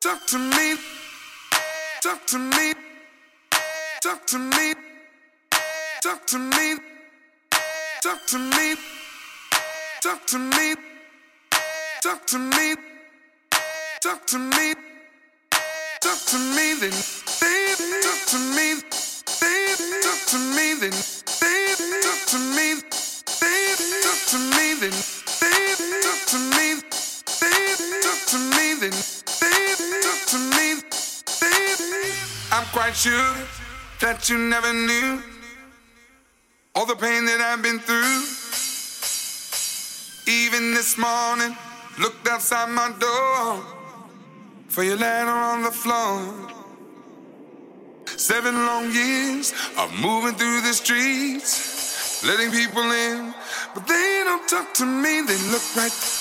Talk to me. Talk to me. Talk to me. Talk to me. Talk to me. Talk to me. Talk to me. Talk to me. Talk to me then. Baby, talk to me. Baby, talk to me then. Baby, talk to me. Baby, talk to me then. Baby, talk to me. Baby, talk to me then. Quite sure that you never knew all the pain that I've been through. Even this morning, looked outside my door for your letter on the floor. Seven long years of moving through the streets, letting people in, but they don't talk to me. They look right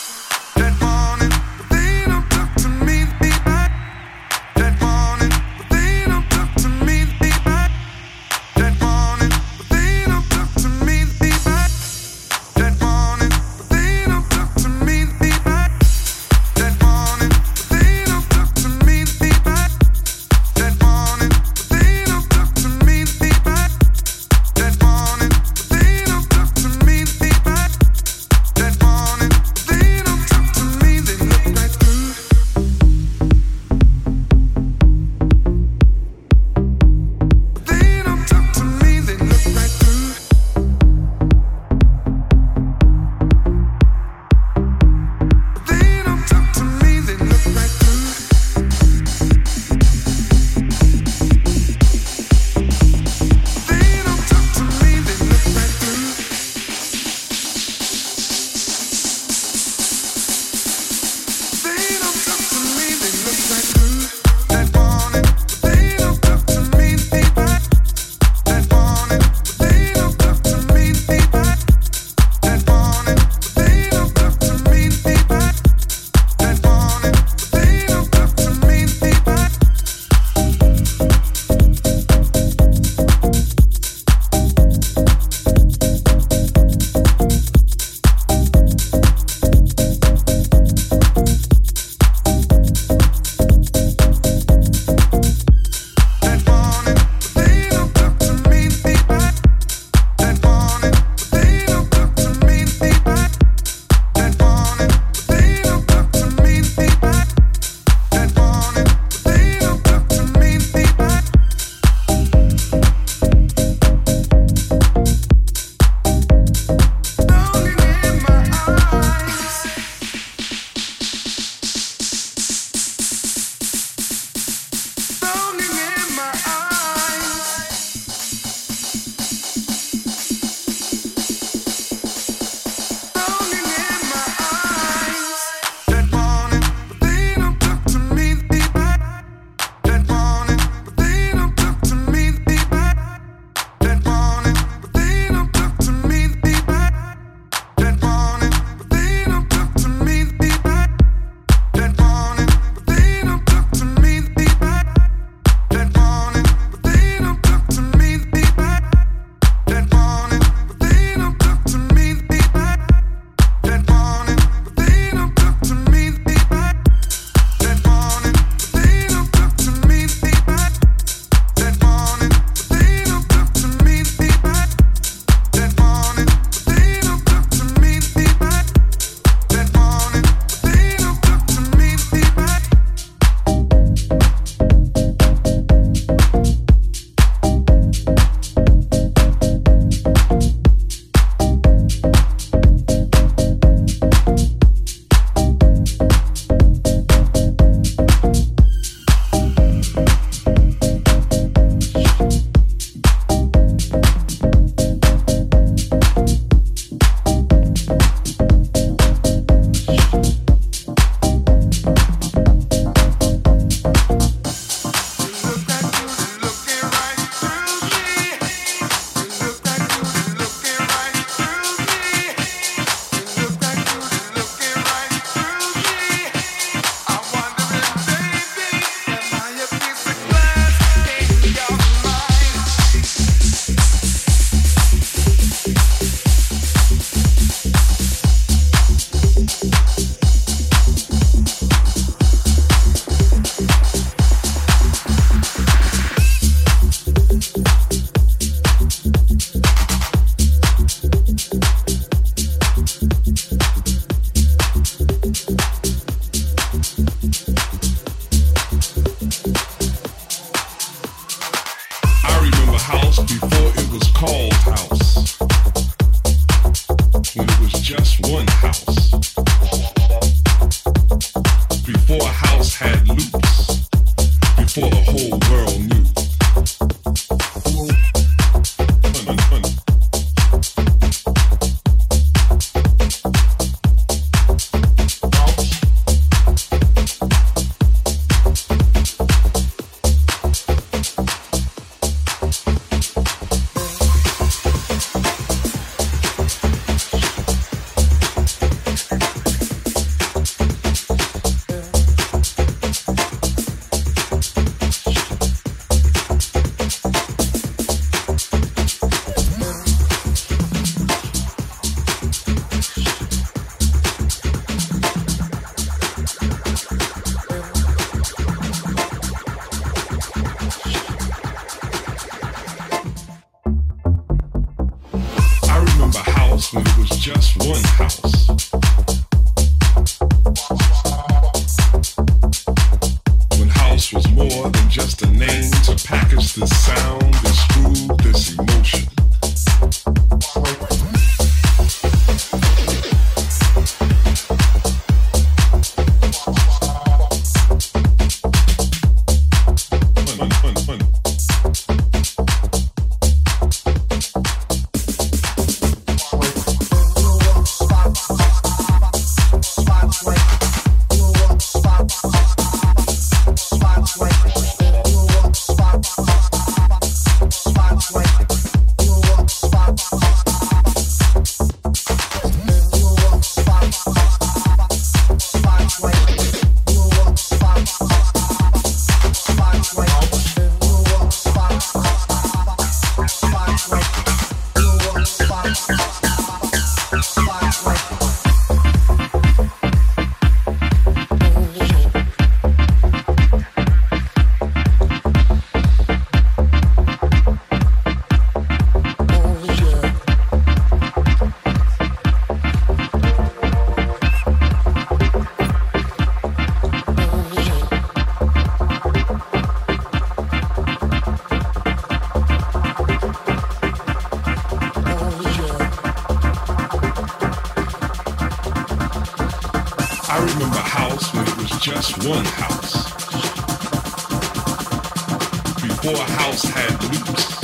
before house had roots,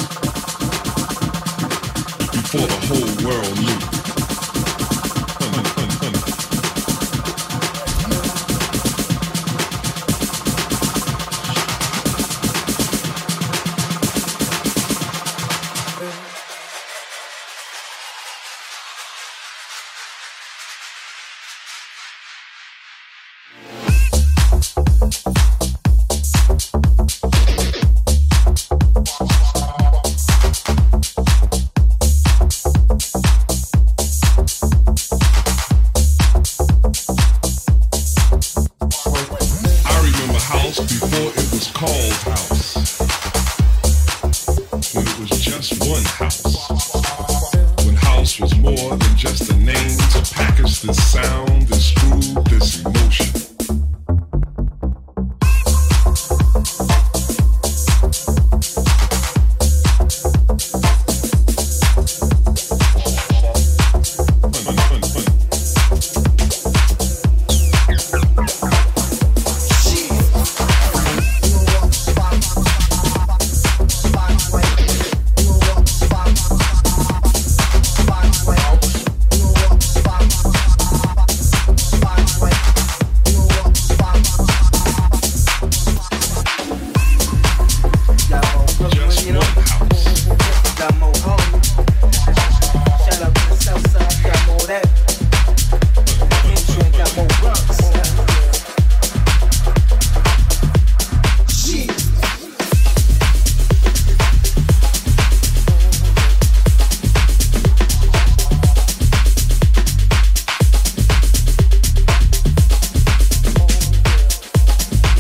before the whole world knew.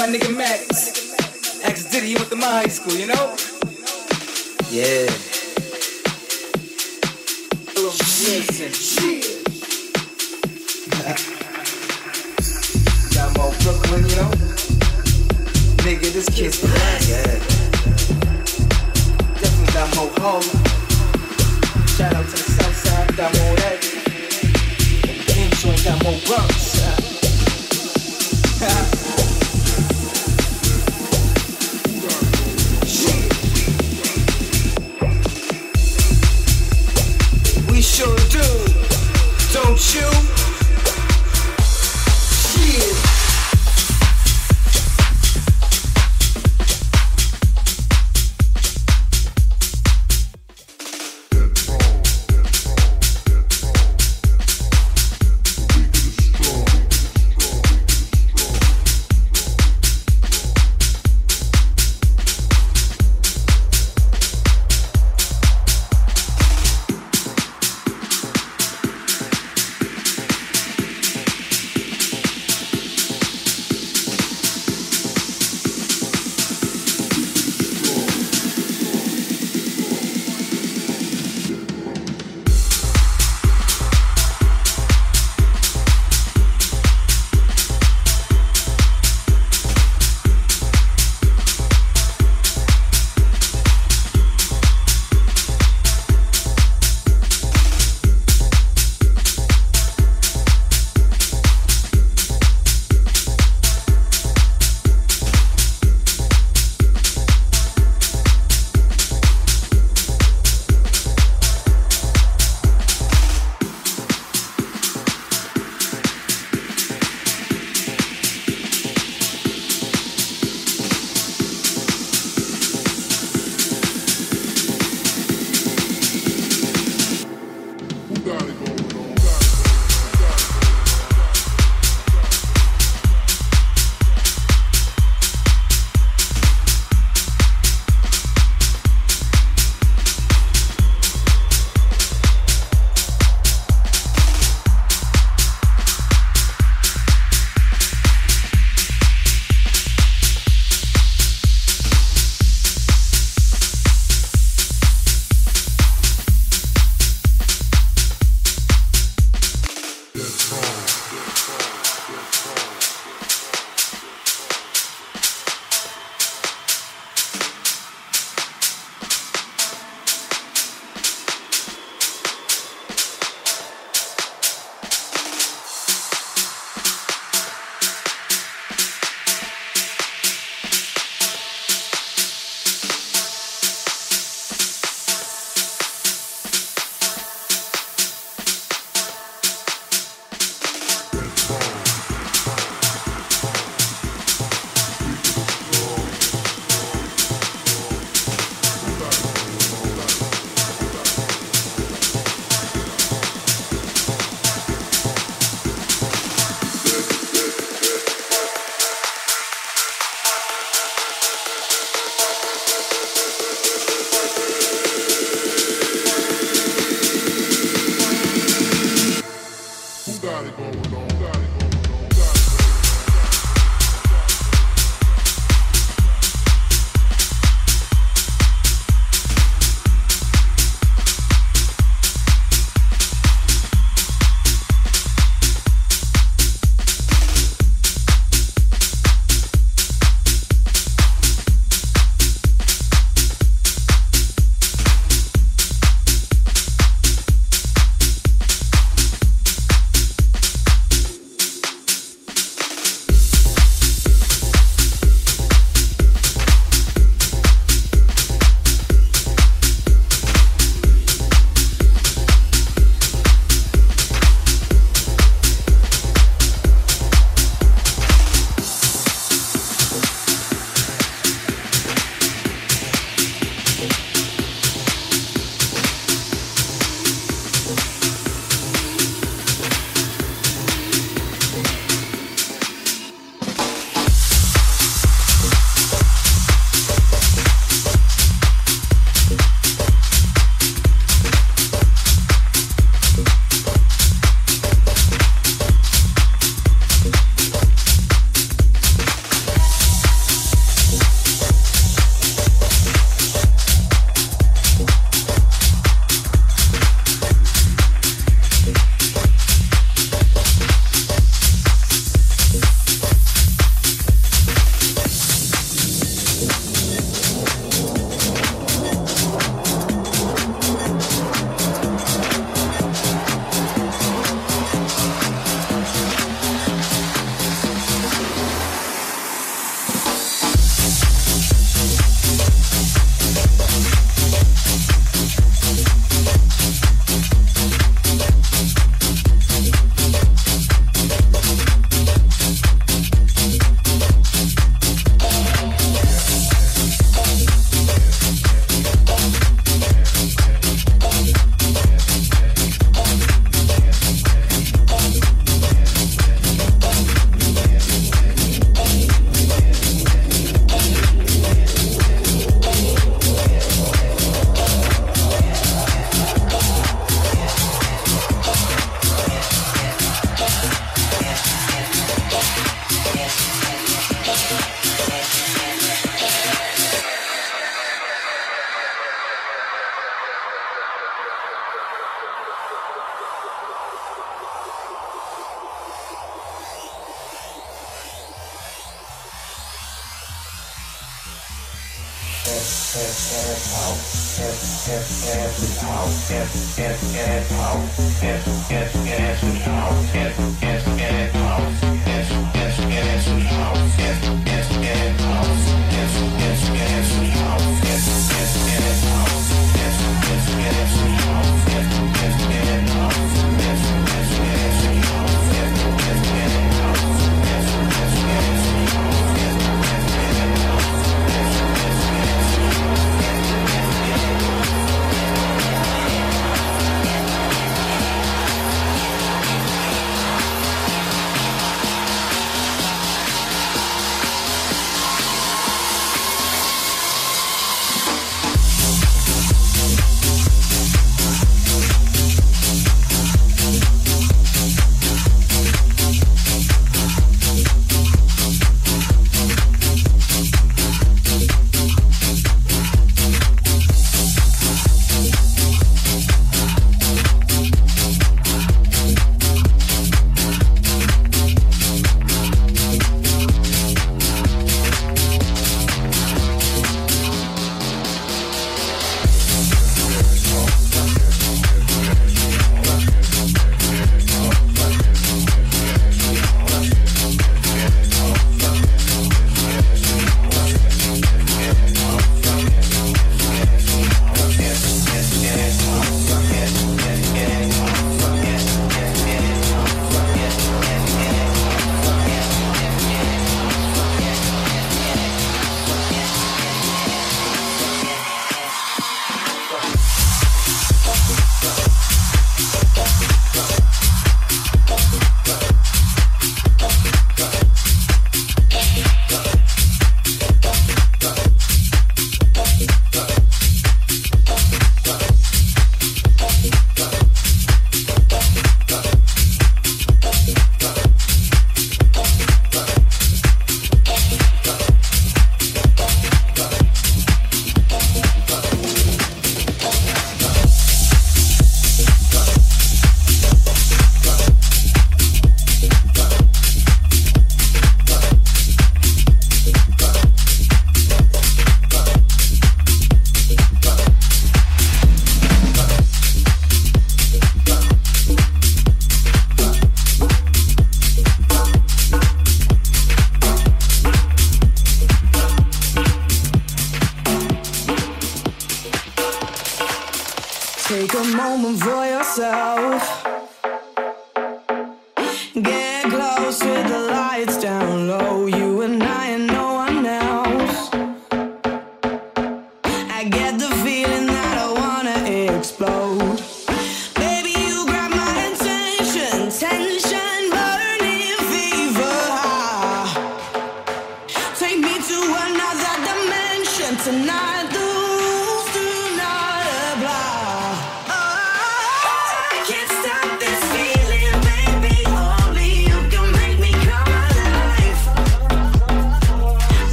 my nigga Max. Ask Diddy, he went to my high school, you know? Yeah. Listen, Got more Brooklyn, you know? Nigga, this kid's black. Yeah. Definitely got more Harlem. Shout out to the south side, got more that. Ain't got more Bronx. Yeah.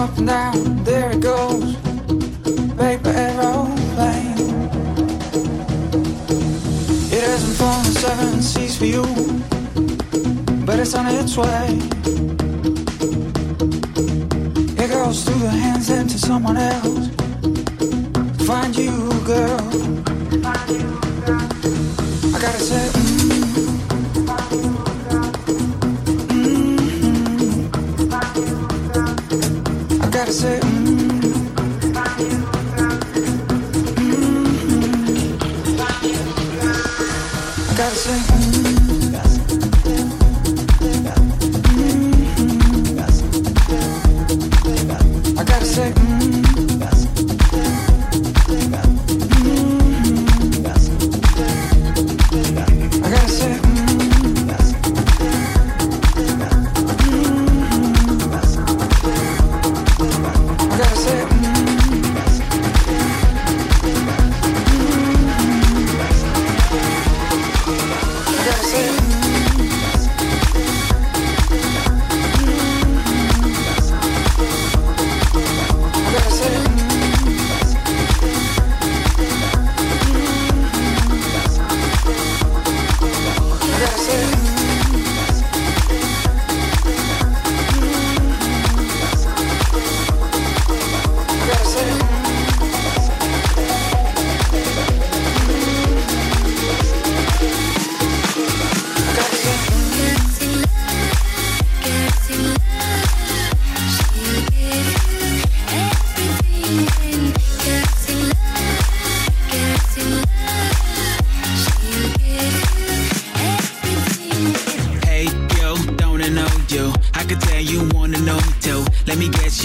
Up and down, there it goes. Paper aeroplane. It hasn't flown the seven seas for you But it's on its way. It goes through the hands into someone else. Find you, girl. I gotta say,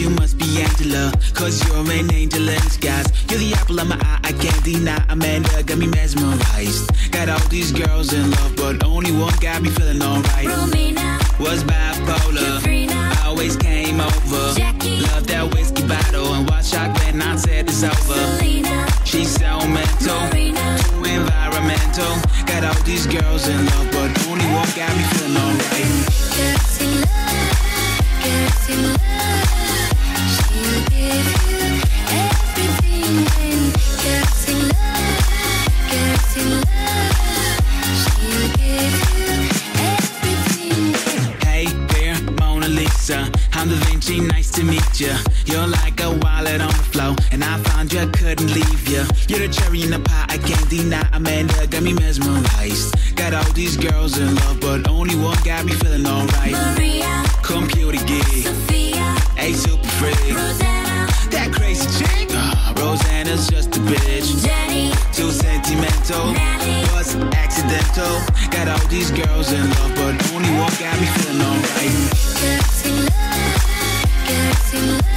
you must be Angela. Cause you're an angel in disguise. You're the apple of my eye, I can't deny. Amanda got me mesmerized. Got all these girls in love, but only one got me feeling alright. Romina Was bipolar. I always came over. Jackie Love that whiskey bottle and watch shot when I said it's over. Selena, She's so mental, too environmental. Got all these girls in love, but only one got me feeling alright. Hey I'm Da Vinci, nice to meet ya. You're like a wallet on the floor, and I found you, I couldn't leave ya. You're the cherry in the pie, I can't deny. Amanda got me mesmerized. Got all these girls in love, but only one got me feeling alright. Maria, Computer geek, a super freak. That crazy chick, uh, Rosanna's just a bitch. Jenny, Too sentimental, was accidental. Got all these girls in love, but only one got me feeling alright. Ooh.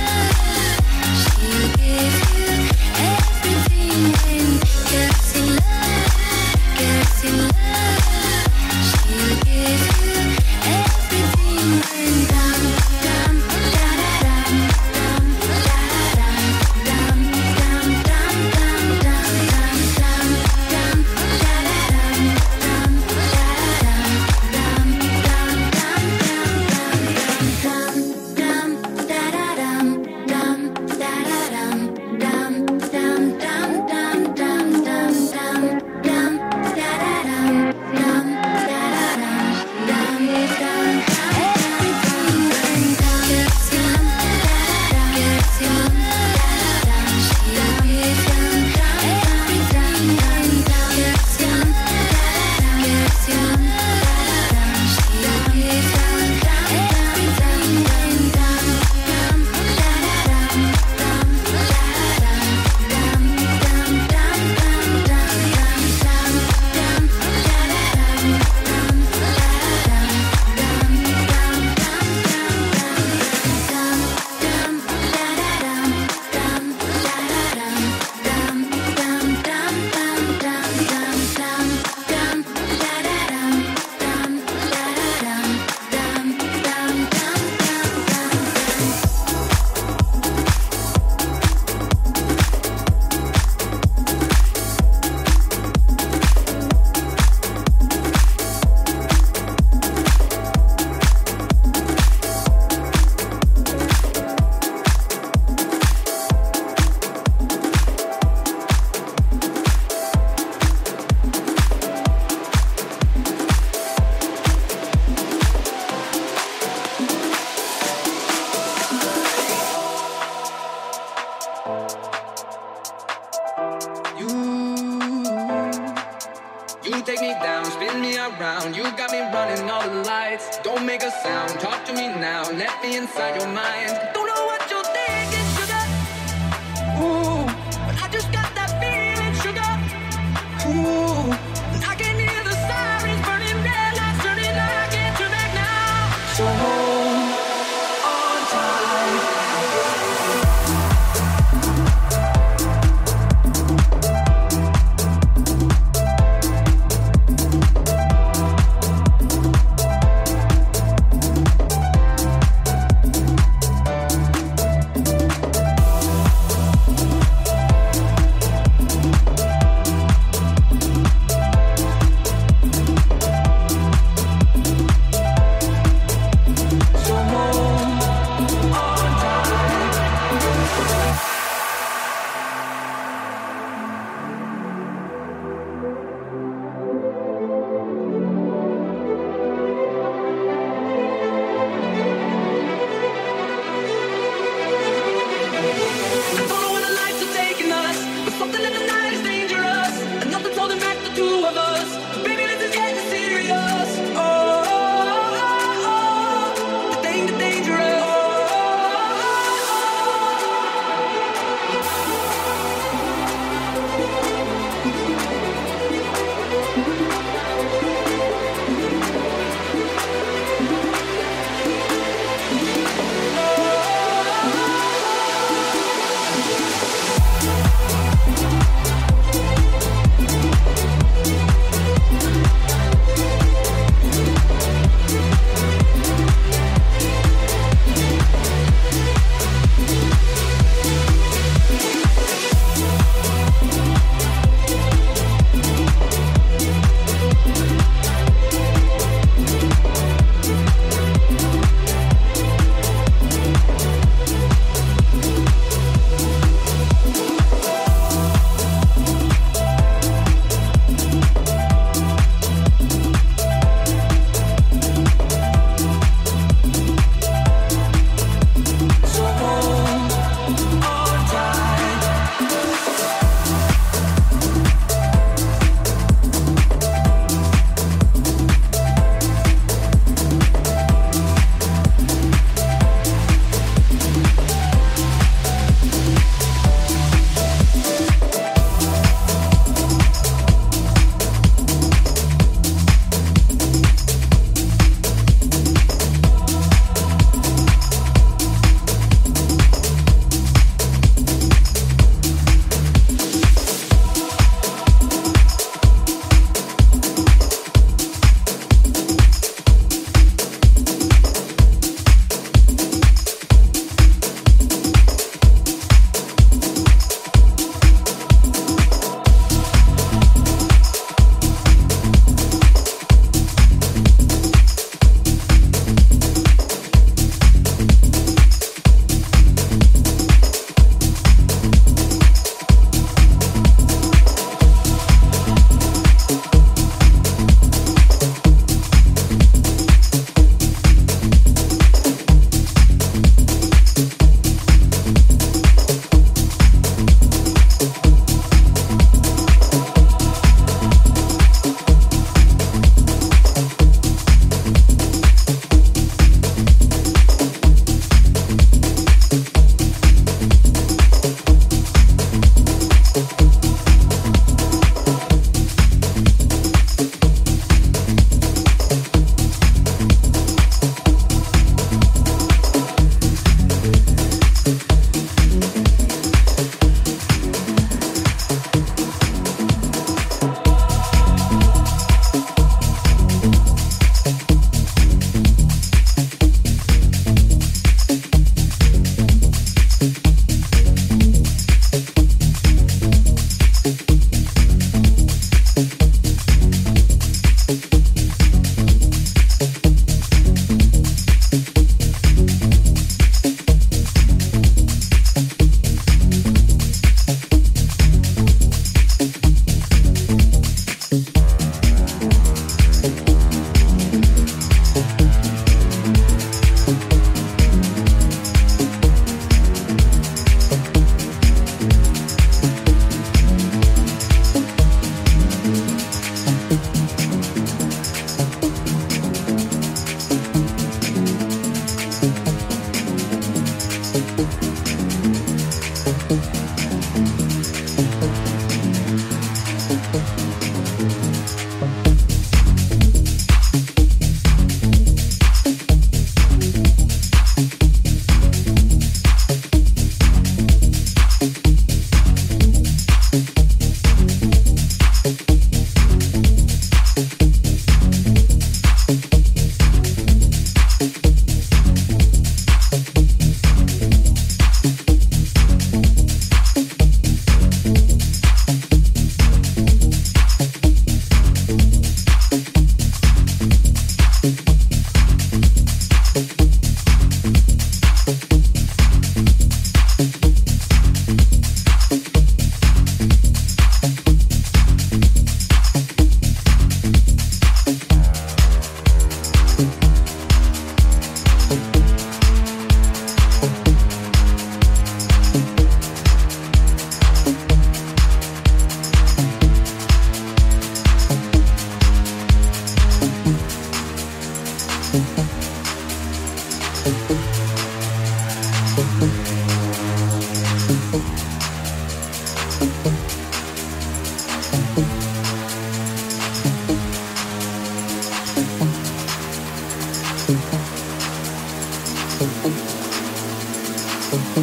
Thank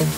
you.